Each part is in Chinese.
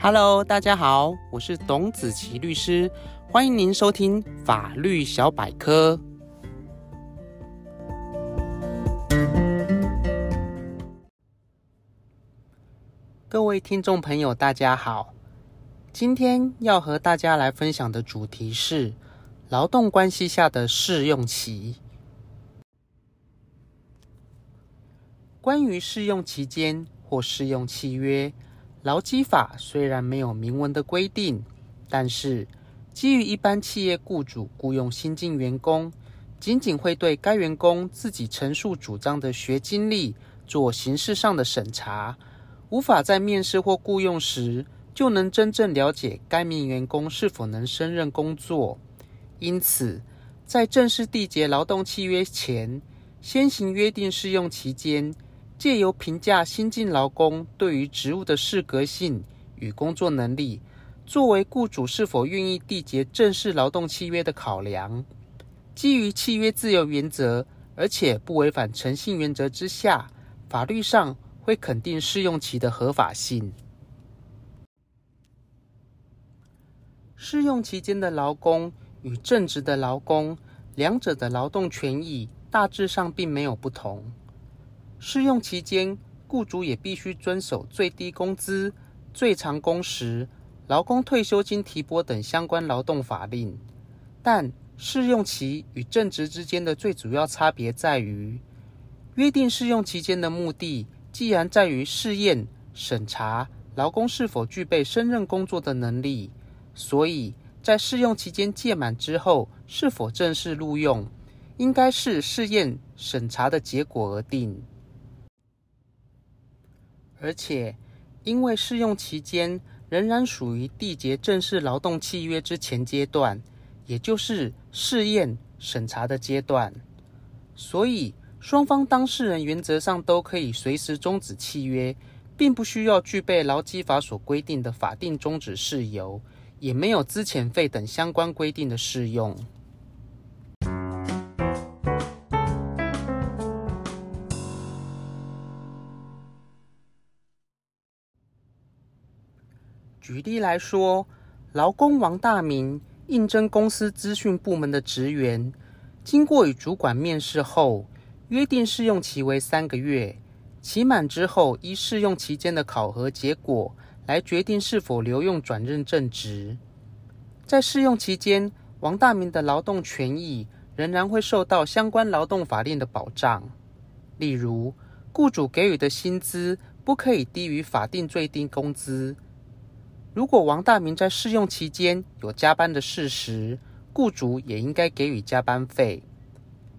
Hello，大家好，我是董子琪律师，欢迎您收听法律小百科。各位听众朋友，大家好，今天要和大家来分享的主题是劳动关系下的试用期。关于试用期间或试用契约，劳基法虽然没有明文的规定，但是基于一般企业雇主雇佣新进员工，仅仅会对该员工自己陈述主张的学经历做形式上的审查，无法在面试或雇佣时就能真正了解该名员工是否能胜任工作。因此，在正式缔结劳动契约前，先行约定试用期间。借由评价新进劳工对于职务的适格性与工作能力，作为雇主是否愿意缔结正式劳动契约的考量。基于契约自由原则，而且不违反诚信原则之下，法律上会肯定试用期的合法性。试用期间的劳工与正职的劳工，两者的劳动权益大致上并没有不同。试用期间，雇主也必须遵守最低工资、最长工时、劳工退休金提拨等相关劳动法令。但试用期与正职之间的最主要差别在于，约定试用期间的目的，既然在于试验、审查劳工是否具备胜任工作的能力，所以在试用期间届满之后，是否正式录用，应该是试验审查的结果而定。而且，因为试用期间仍然属于缔结正式劳动契约之前阶段，也就是试验审查的阶段，所以双方当事人原则上都可以随时终止契约，并不需要具备劳基法所规定的法定终止事由，也没有资遣费等相关规定的适用。举例来说，劳工王大明应征公司资讯部门的职员，经过与主管面试后，约定试用期为三个月，期满之后依试用期间的考核结果来决定是否留用转任正职。在试用期间，王大明的劳动权益仍然会受到相关劳动法令的保障，例如，雇主给予的薪资不可以低于法定最低工资。如果王大明在试用期间有加班的事实，雇主也应该给予加班费，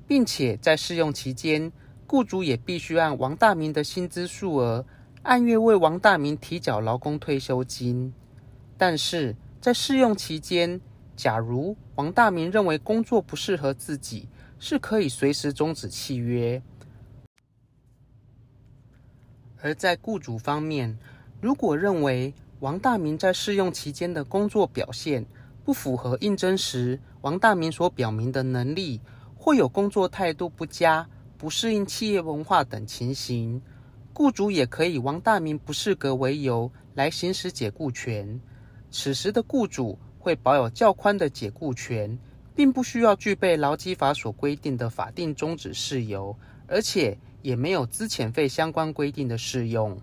并且在试用期间，雇主也必须按王大明的薪资数额，按月为王大明提缴劳工退休金。但是在试用期间，假如王大明认为工作不适合自己，是可以随时终止契约。而在雇主方面，如果认为王大明在试用期间的工作表现不符合应征时王大明所表明的能力，或有工作态度不佳、不适应企业文化等情形，雇主也可以王大明不适格为由来行使解雇权。此时的雇主会保有较宽的解雇权，并不需要具备劳基法所规定的法定终止事由，而且也没有资遣费相关规定的适用。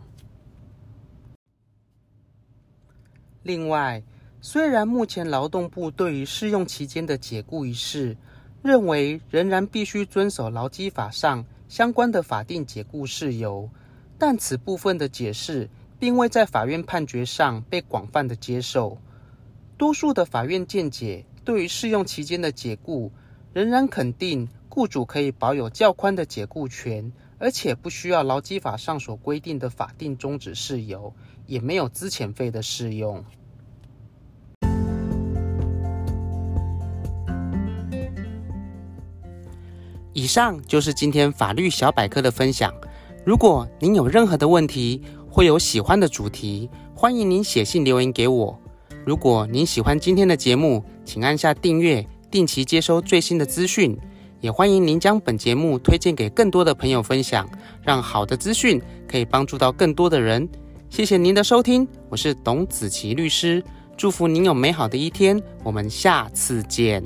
另外，虽然目前劳动部对于试用期间的解雇一事，认为仍然必须遵守劳基法上相关的法定解雇事由，但此部分的解释并未在法院判决上被广泛的接受。多数的法院见解对于试用期间的解雇，仍然肯定雇主可以保有较宽的解雇权，而且不需要劳基法上所规定的法定终止事由。也没有资遣费的适用。以上就是今天法律小百科的分享。如果您有任何的问题，或有喜欢的主题，欢迎您写信留言给我。如果您喜欢今天的节目，请按下订阅，定期接收最新的资讯。也欢迎您将本节目推荐给更多的朋友分享，让好的资讯可以帮助到更多的人。谢谢您的收听，我是董子琪律师，祝福您有美好的一天，我们下次见。